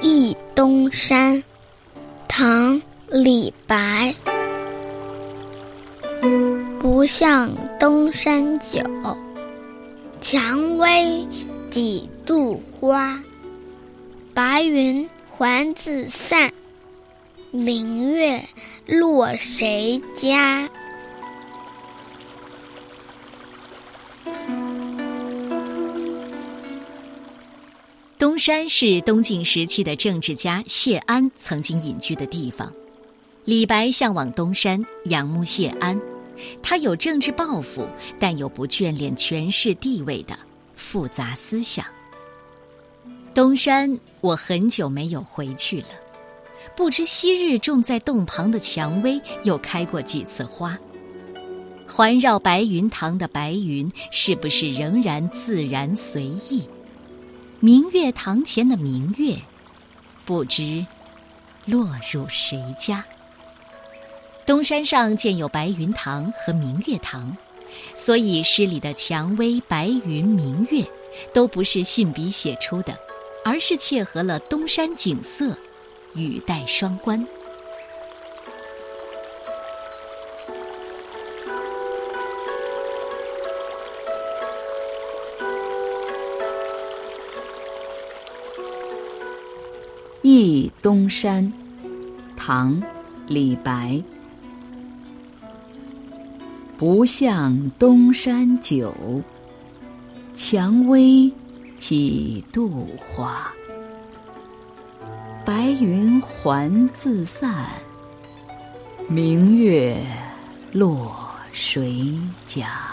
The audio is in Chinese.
忆东山唐李白。不向东山久蔷薇几度花。白云还自散明月落谁家？东山是东晋时期的政治家谢安曾经隐居的地方。李白向往东山，仰慕谢安。他有政治抱负，但又不眷恋权势地位的复杂思想。东山，我很久没有回去了。不知昔日种在洞旁的蔷薇，又开过几次花？环绕白云堂的白云，是不是仍然自然随意？明月堂前的明月，不知落入谁家？东山上建有白云堂和明月堂，所以诗里的蔷薇、白云、明月，都不是信笔写出的，而是切合了东山景色，语带双关。《忆东山》，唐·李白。不向东山久，蔷薇几度花。白云还自散，明月落谁家？